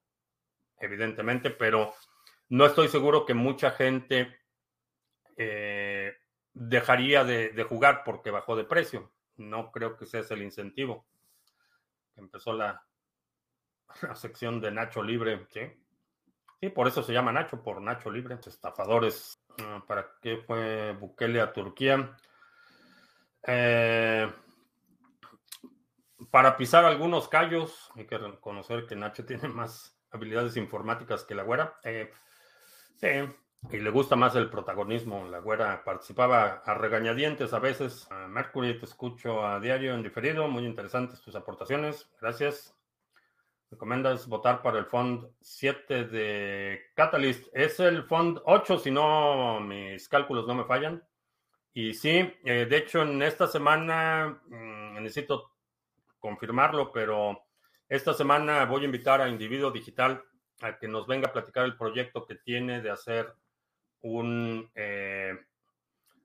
Speaker 1: evidentemente, pero no estoy seguro que mucha gente eh, dejaría de, jugar porque bajó de precio. No creo que ese es el incentivo. Empezó la, la sección de Nacho Libre, ¿sí? Sí, por eso se llama Nacho, por Nacho Libre. Estafadores. Ah, ¿Para qué fue Bukele a Turquía? Eh, para pisar algunos callos, hay que reconocer que Nacho tiene más habilidades informáticas que la güera. Eh, y le gusta más el protagonismo. La güera participaba a regañadientes a veces. Mercury te escucho a diario en diferido. Muy interesantes tus aportaciones. Gracias. Recomiendas votar para el Fond 7 de Catalyst. Es el Fond 8, si no mis cálculos no me fallan. Y sí, eh, de hecho en esta semana mm, necesito confirmarlo, pero esta semana voy a invitar a Individuo Digital a que nos venga a platicar el proyecto que tiene de hacer un eh,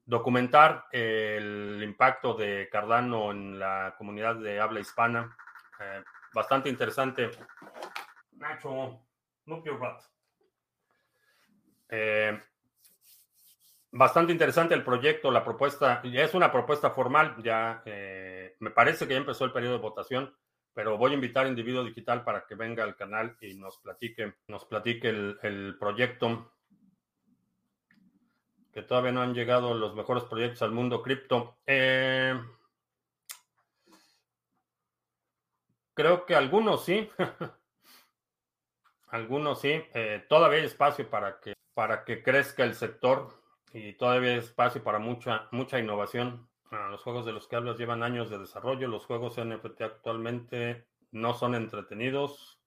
Speaker 1: documentar el impacto de Cardano en la comunidad de habla hispana. Eh, bastante interesante. Nacho, no eh, bastante interesante el proyecto, la propuesta. Ya es una propuesta formal, ya me parece que ya empezó el periodo de votación, pero voy a invitar a Individuo Digital para que venga al canal y nos platique, nos platique el, el proyecto que todavía no han llegado los mejores proyectos al mundo cripto. Eh, creo que algunos sí. algunos sí. Eh, todavía hay espacio para que, para que crezca el sector y todavía hay espacio para mucha, mucha innovación. Ah, los juegos de los que hablas llevan años de desarrollo. Los juegos NFT actualmente no son entretenidos.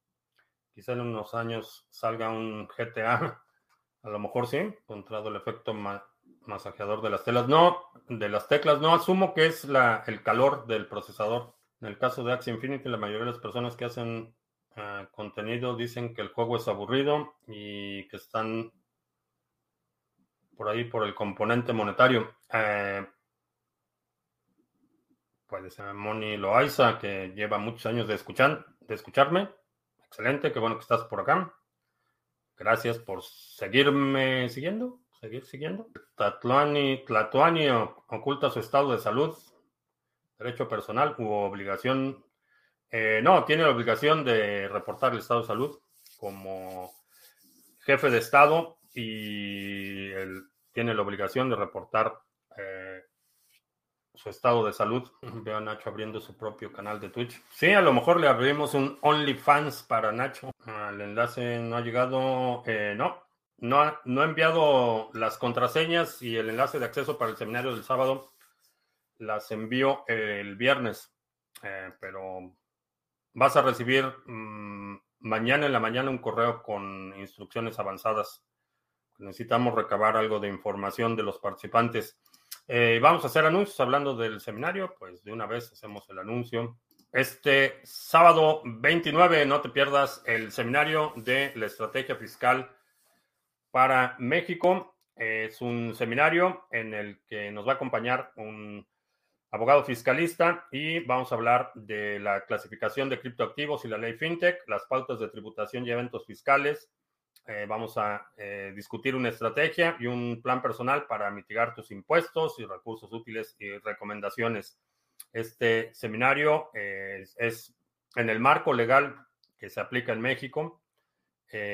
Speaker 1: Quizá en unos años salga un GTA a lo mejor sí, encontrado el efecto masajeador de las telas. No, de las teclas, no asumo que es la, el calor del procesador. En el caso de Axie Infinity, la mayoría de las personas que hacen ah, contenido dicen que el juego es aburrido y que están por ahí por el componente monetario. Eh, puede ser Moni Loaiza, que lleva muchos años de, escuchar, de escucharme. Excelente, qué bueno que estás por acá. Gracias por seguirme siguiendo, seguir siguiendo. Tlatuani, Tlatuani oculta su estado de salud, derecho personal u obligación. Eh, no, tiene la obligación de reportar el estado de salud como jefe de estado y él tiene la obligación de reportar eh, su estado de salud. Veo a Nacho abriendo su propio canal de Twitch. Sí, a lo mejor le abrimos un OnlyFans para Nacho. Ah, el enlace no ha llegado. Eh, no, no ha, no ha enviado las contraseñas y el enlace de acceso para el seminario del sábado. Las envío el viernes. Eh, pero vas a recibir mm, mañana en la mañana un correo con instrucciones avanzadas. Necesitamos recabar algo de información de los participantes. Eh, vamos a hacer anuncios hablando del seminario, pues de una vez hacemos el anuncio. Este sábado 29, no te pierdas el seminario de la estrategia fiscal para México. Es un seminario en el que nos va a acompañar un abogado fiscalista y vamos a hablar de la clasificación de criptoactivos y la ley FinTech, las pautas de tributación y eventos fiscales, eh, vamos a eh, discutir una estrategia y un plan personal para mitigar tus impuestos y recursos útiles y recomendaciones. Este seminario eh, es, en el marco legal que se aplica en México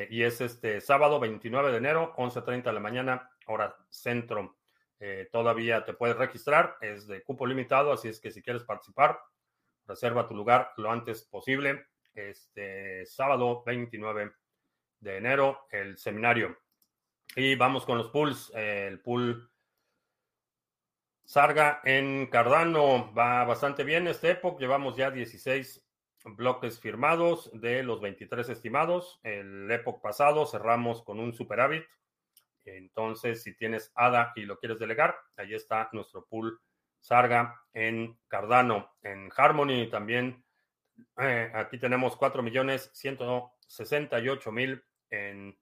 Speaker 1: y es este sábado 29 de enero, 11.30 de la mañana, hora centro. todavía te puedes registrar, es de cupo limitado, así es que si quieres participar, reserva tu lugar lo antes posible. Este sábado 29 de enero, el seminario. Y vamos con los pools. el pool Sarga en Cardano va bastante bien este época. Llevamos ya 16 bloques firmados de los 23 estimados. El época pasado cerramos con un superávit. Entonces, si tienes ADA y lo quieres delegar, ahí está nuestro pool Sarga en Cardano. En Harmony también, eh, aquí tenemos 4 millones 168 mil en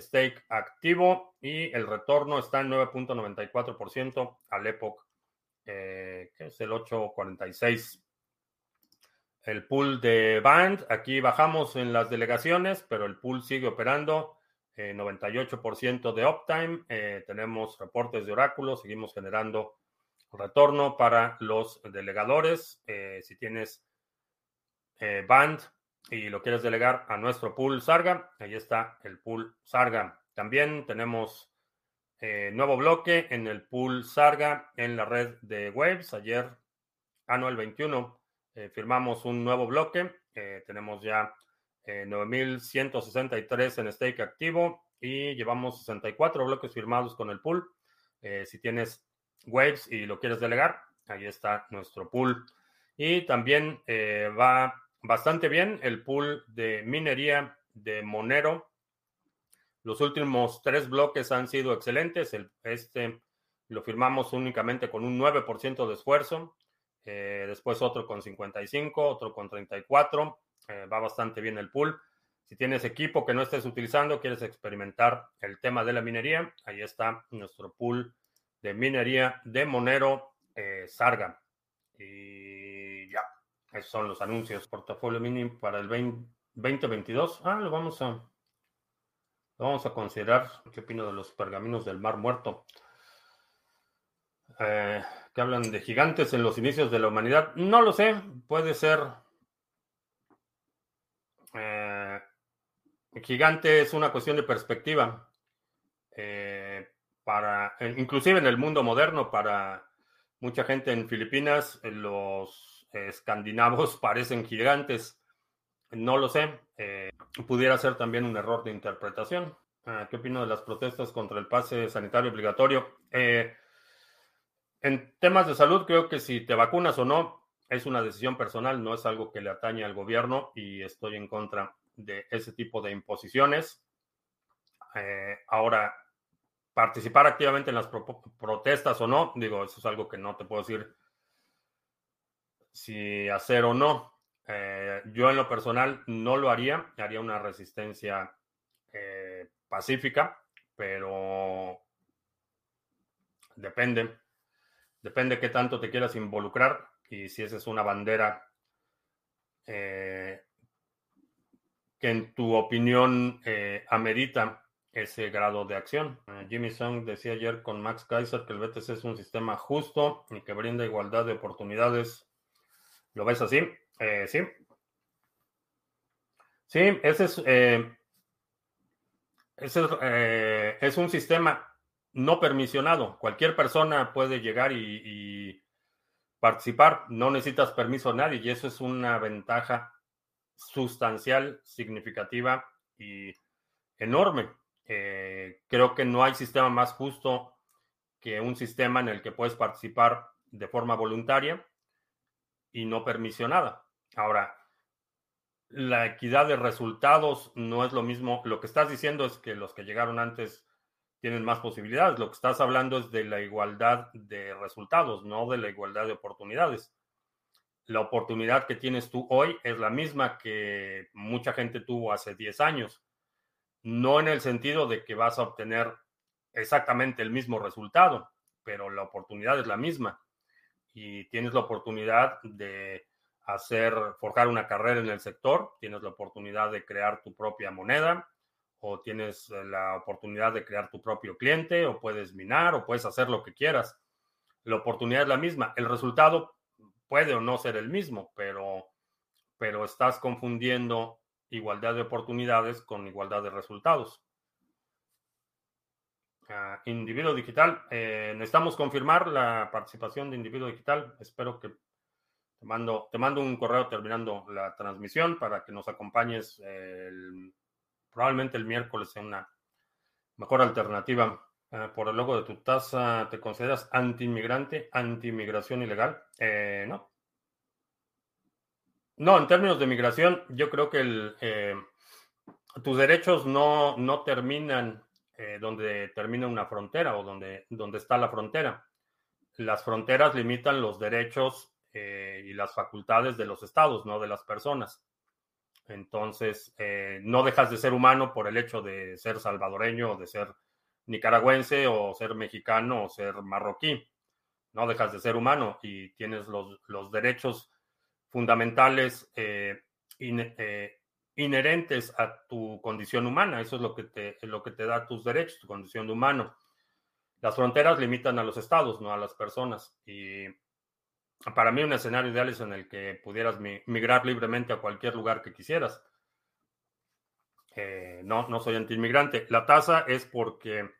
Speaker 1: stake activo y el retorno está en 9.94% al Epoch, eh, que es el 8.46. El pool de Band, aquí bajamos en las delegaciones, pero el pool sigue operando. 98% de uptime. Eh, tenemos reportes de oráculo, seguimos generando retorno para los delegadores. Eh, si tienes Band, y lo quieres delegar a nuestro pool Sarga, ahí está el pool Sarga. También tenemos eh, nuevo bloque en el pool Sarga en la red de Waves. Ayer, anual ah, 21, eh, firmamos un nuevo bloque. Eh, tenemos ya 9.163 en stake activo y llevamos 64 bloques firmados con el pool. si tienes Waves y lo quieres delegar, ahí está nuestro pool. Y también va bastante bien el pool de minería de Monero. Los últimos tres bloques han sido excelentes. El, este lo firmamos únicamente con un 9% de esfuerzo. Eh, después otro con 55, otro con 34. Eh, va bastante bien el pool. Si tienes equipo que no estés utilizando, quieres experimentar el tema de la minería, ahí está nuestro pool de minería de Monero eh. Y esos son los anuncios. Portafolio mínimo para el 2022. Ah, lo vamos a, lo vamos a considerar. ¿Qué opino de los pergaminos del Mar Muerto? Eh, que hablan de gigantes en los inicios de la humanidad. No lo sé, puede ser. Eh, gigante es una cuestión de perspectiva. Eh, para, inclusive en el mundo moderno, para mucha gente en Filipinas, los escandinavos parecen gigantes. No lo sé. pudiera ser también un error de interpretación. Ah, ¿Qué opino de las protestas contra el pase sanitario obligatorio? En temas de salud, creo que si te vacunas o no es una decisión personal, no es algo que le atañe al gobierno y estoy en contra de ese tipo de imposiciones. Eh, ahora, participar activamente en las protestas o no, digo, eso es algo que no te puedo decir si hacer o no. Eh, yo en lo personal no lo haría, haría una resistencia eh, pacífica, pero depende. Depende qué tanto te quieras involucrar y si esa es una bandera eh, que en tu opinión amerita ese grado de acción. Jimmy Song decía ayer con Max Kaiser que el BTC es un sistema justo y que brinda igualdad de oportunidades. ¿Lo ves así? sí. Sí, ese es, ese es un sistema no permisionado. Cualquier persona puede llegar y, participar. No necesitas permiso de nadie y eso es una ventaja sustancial, significativa y enorme. Eh, creo que no hay sistema más justo que un sistema en el que puedes participar de forma voluntaria y no permisionada. Ahora, la equidad de resultados no es lo mismo. Lo que estás diciendo es que los que llegaron antes tienen más posibilidades. Lo que estás hablando es de la igualdad de resultados, no de la igualdad de oportunidades. La oportunidad que tienes tú hoy es la misma que mucha gente tuvo hace 10 años. No en el sentido de que vas a obtener exactamente el mismo resultado, pero la oportunidad es la misma. Y tienes la oportunidad de hacer, forjar una carrera en el sector, tienes la oportunidad de crear tu propia moneda, o tienes eh, la oportunidad de crear tu propio cliente, o puedes minar, o puedes hacer lo que quieras. La oportunidad es la misma. El resultado puede o no ser el mismo, pero, pero estás confundiendo igualdad de oportunidades con igualdad de resultados. Individuo digital. Eh, necesitamos confirmar la participación de individuo digital. Espero que te mando, te mando un correo terminando la transmisión para que nos acompañes el Probablemente el miércoles sea una mejor alternativa. Eh, por el logo de tu tasa, ¿te consideras anti-inmigrante, anti-inmigración ilegal? Eh, no. No, en términos de migración, yo creo que eh, tus derechos no, no terminan donde termina una frontera o donde, donde está la frontera. Las fronteras limitan los derechos y las facultades de los estados, no de las personas. Entonces, eh, no dejas de ser humano por el hecho de ser salvadoreño o de ser nicaragüense o ser mexicano o ser marroquí. No dejas de ser humano y tienes los, derechos fundamentales eh, eh, inherentes a tu condición humana. Eso es lo que, te, lo que te da tus derechos, tu condición de humano. Las fronteras limitan a los estados, no a las personas. Y para mí un escenario ideal es en el que pudieras migrar libremente a cualquier lugar que quisieras. Eh, no, no soy antiinmigrante. La tasa es porque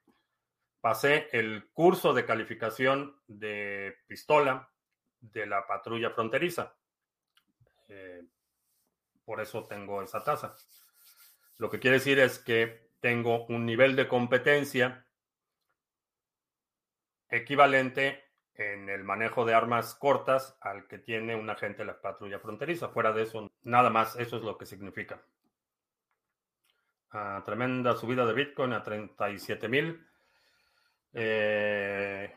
Speaker 1: pasé el curso de calificación de pistola de la patrulla fronteriza. Eh, por eso tengo esa tasa. Lo que quiere decir es que tengo un nivel de competencia equivalente en el manejo de armas cortas al que tiene un agente de la patrulla fronteriza. Fuera de eso, nada más, eso es lo que significa. Ah, tremenda subida de Bitcoin a 37 mil. Eh,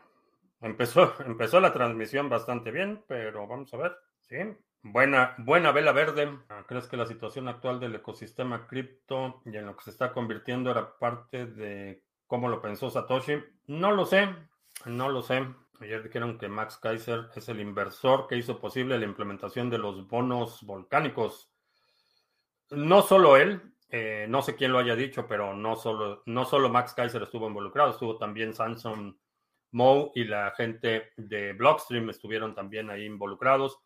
Speaker 1: empezó, empezó la transmisión bastante bien, pero vamos a ver. Sí, buena, buena vela verde. Ah, ¿Crees que la situación actual del ecosistema cripto y en lo que se está convirtiendo era parte de cómo lo pensó Satoshi? No lo sé, no lo sé. Ayer dijeron que Max Kaiser es el inversor que hizo posible la implementación de los bonos volcánicos. No solo él, eh, no sé quién lo haya dicho, pero no solo, no solo Max Kaiser estuvo involucrado, estuvo también Samson Moe y la gente de Blockstream estuvieron también ahí involucrados.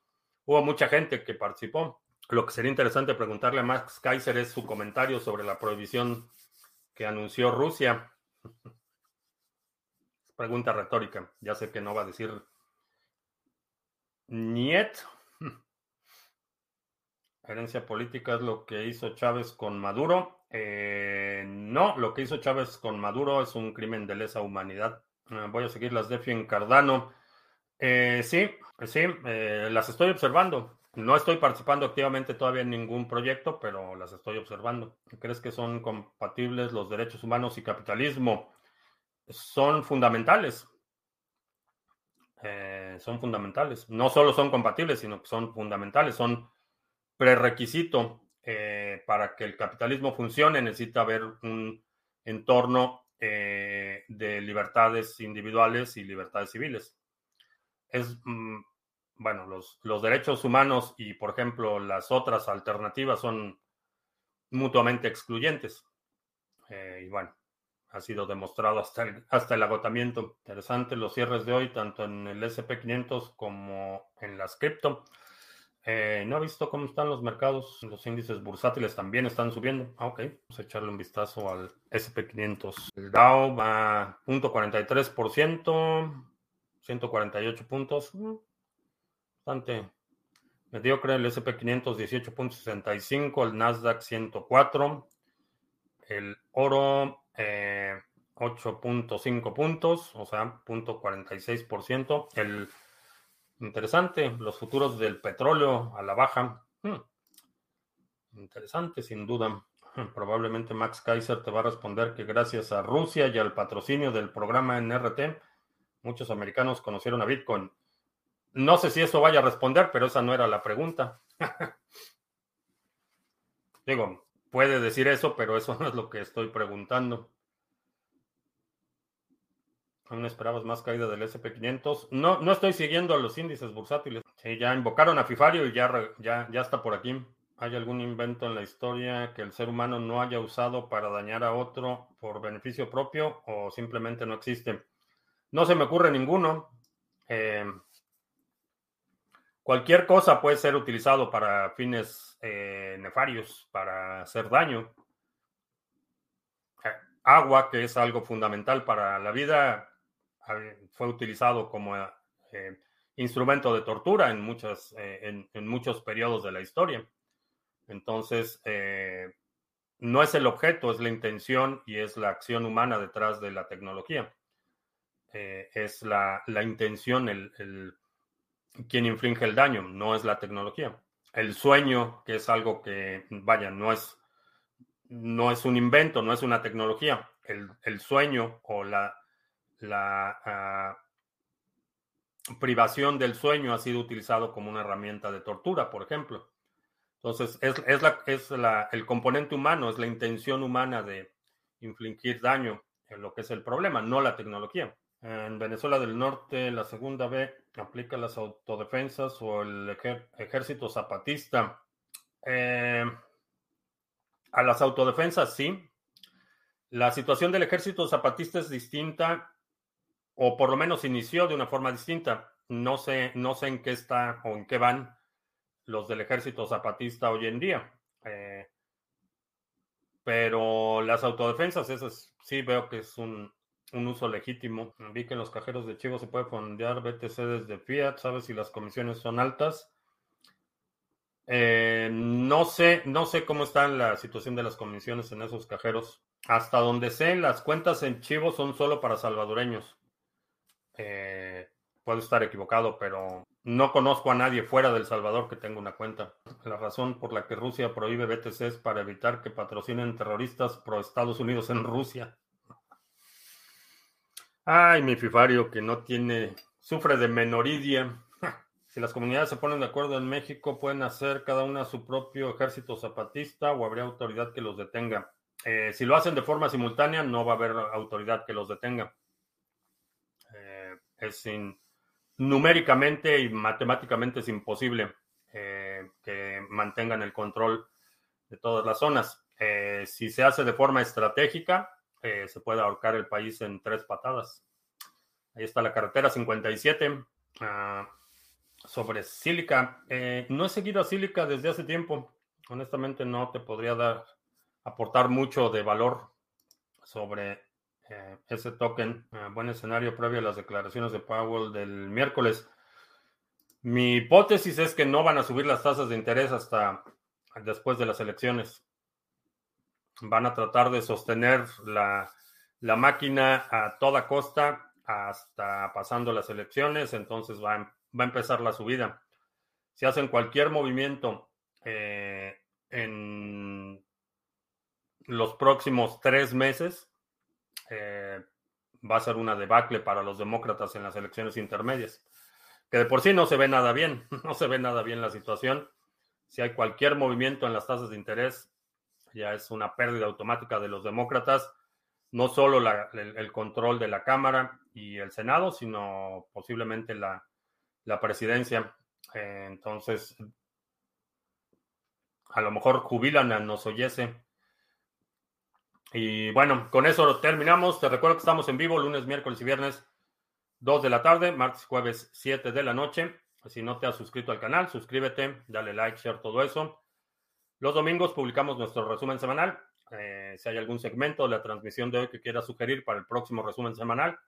Speaker 1: Hubo mucha gente que participó. Lo que sería interesante preguntarle a Max Kaiser es su comentario sobre la prohibición que anunció Rusia. Pregunta retórica. Ya sé que no va a decir Niet. Herencia política es lo que hizo Chávez con Maduro. Eh, no, lo que hizo Chávez con Maduro es un crimen de lesa humanidad. Eh, voy a seguir las DeFi en Cardano. Eh, sí, sí, las estoy observando. No estoy participando activamente todavía en ningún proyecto, pero las estoy observando. ¿Crees que son compatibles los derechos humanos y capitalismo? Son fundamentales. son fundamentales. No solo son compatibles, sino que son fundamentales. Son prerequisito eh, para que el capitalismo funcione, necesita haber un entorno eh, de libertades individuales y libertades civiles. Es, mm, bueno, los, los, derechos humanos y, por ejemplo, las otras alternativas son mutuamente excluyentes. Eh, y bueno, ha sido demostrado hasta el, hasta el agotamiento. Interesante los cierres de hoy, tanto en el SP500 como en las cripto. Eh, no he visto cómo están los mercados. Los índices bursátiles también están subiendo. Ah, ok. Vamos a echarle un vistazo al SP500. El Dow va 0.43%, 148 puntos. Mm, bastante mediocre. El SP500 18.65, el Nasdaq 104. El oro 8.5 eh, puntos, o sea, 0.46%. El Interesante, los futuros del petróleo a la baja. Hmm. Interesante, sin duda. Probablemente Max Kaiser te va a responder que gracias a Rusia y al patrocinio del programa NRT, muchos americanos conocieron a Bitcoin. No sé si eso vaya a responder, pero esa no era la pregunta. Digo, puede decir eso, pero eso no es lo que estoy preguntando. ¿Aún esperabas más caída del SP500? No, no estoy siguiendo a los índices bursátiles. Sí, ya invocaron a Fifario y ya, ya, ya está por aquí. ¿Hay algún invento en la historia que el ser humano no haya usado para dañar a otro por beneficio propio o simplemente no existe? No se me ocurre ninguno. Eh, cualquier cosa puede ser utilizado para fines eh, nefarios, para hacer daño. Eh, agua, que es algo fundamental para la vida, fue utilizado como instrumento de tortura en, en, muchos periodos de la historia. Entonces, no es el objeto, es la intención y es la acción humana detrás de la tecnología. Es la, intención el, quien inflige el daño, no es la tecnología. El sueño, que es algo que, vaya, no es, no es un invento, no es una tecnología. El, el sueño o la, la ah, privación del sueño ha sido utilizado como una herramienta de tortura, por ejemplo. Entonces, es, la, es la, el componente humano, es la intención humana de infligir daño en lo que es el problema, no la tecnología. En Venezuela del Norte, la segunda B aplica las autodefensas o el ejército zapatista. Eh, a las autodefensas, sí. La situación del ejército zapatista es distinta o por lo menos inició de una forma distinta. No sé, no sé en qué está o en qué van los del ejército zapatista hoy en día. Eh, pero las autodefensas, esas sí veo que es un, uso legítimo. Vi que en los cajeros de Chivo se puede fondear BTC desde Fiat. ¿Sabes si las comisiones son altas? Eh, no sé, no sé cómo está la situación de las comisiones en esos cajeros. Hasta donde sé, las cuentas en Chivo son solo para salvadoreños. Eh, puedo estar equivocado, pero no conozco a nadie fuera del Salvador que tenga una cuenta. La razón por la que Rusia prohíbe BTC es para evitar que patrocinen terroristas pro Estados Unidos en Rusia. Ay, mi fifario que no tiene, sufre de menoridia. Si las comunidades se ponen de acuerdo en México, pueden hacer cada una su propio ejército zapatista o habría autoridad que los detenga. Eh, si lo hacen de forma simultánea, no va a haber autoridad que los detenga. Eh, es numéricamente y matemáticamente es imposible eh, que mantengan el control de todas las zonas. si se hace de forma estratégica, se puede ahorcar el país en tres patadas. Ahí está la carretera 57 sobre Sílica. Eh, no he seguido a Sílica desde hace tiempo. Honestamente no te podría dar, aportar mucho de valor sobre eh, ese token. Eh, buen escenario previo a las declaraciones de Powell del miércoles. Mi hipótesis es que no van a subir las tasas de interés hasta después de las elecciones. Van a tratar de sostener la, la máquina a toda costa hasta pasando las elecciones, entonces van va a empezar la subida. Si hacen cualquier movimiento eh, en los próximos tres meses, eh, va a ser una debacle para los demócratas en las elecciones intermedias. Que de por sí no se ve nada bien, no se ve nada bien la situación. Si hay cualquier movimiento en las tasas de interés, ya es una pérdida automática de los demócratas, no solo el, control de la Cámara y el Senado, sino posiblemente la, la presidencia. Eh, entonces, a lo mejor jubilan a nos oyese. Y bueno, con eso terminamos. Te recuerdo que estamos en vivo lunes, miércoles y viernes, 2 de la tarde, martes, jueves, 7 de la noche. Si no te has suscrito al canal, suscríbete, dale like, share, todo eso. Los domingos publicamos nuestro resumen semanal. Eh, si hay algún segmento de la transmisión de hoy que quieras sugerir para el próximo resumen semanal,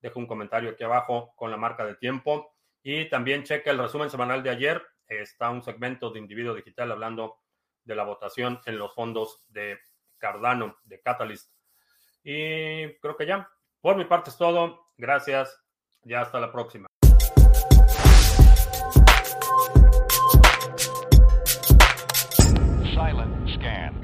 Speaker 1: deja un comentario aquí abajo con la marca de tiempo. Y también checa el resumen semanal de ayer. Está un segmento de individuo digital hablando de la votación en los fondos de Cardano, de Catalyst. Y creo que ya. Por mi parte es todo. Gracias. Ya hasta la próxima. Scan.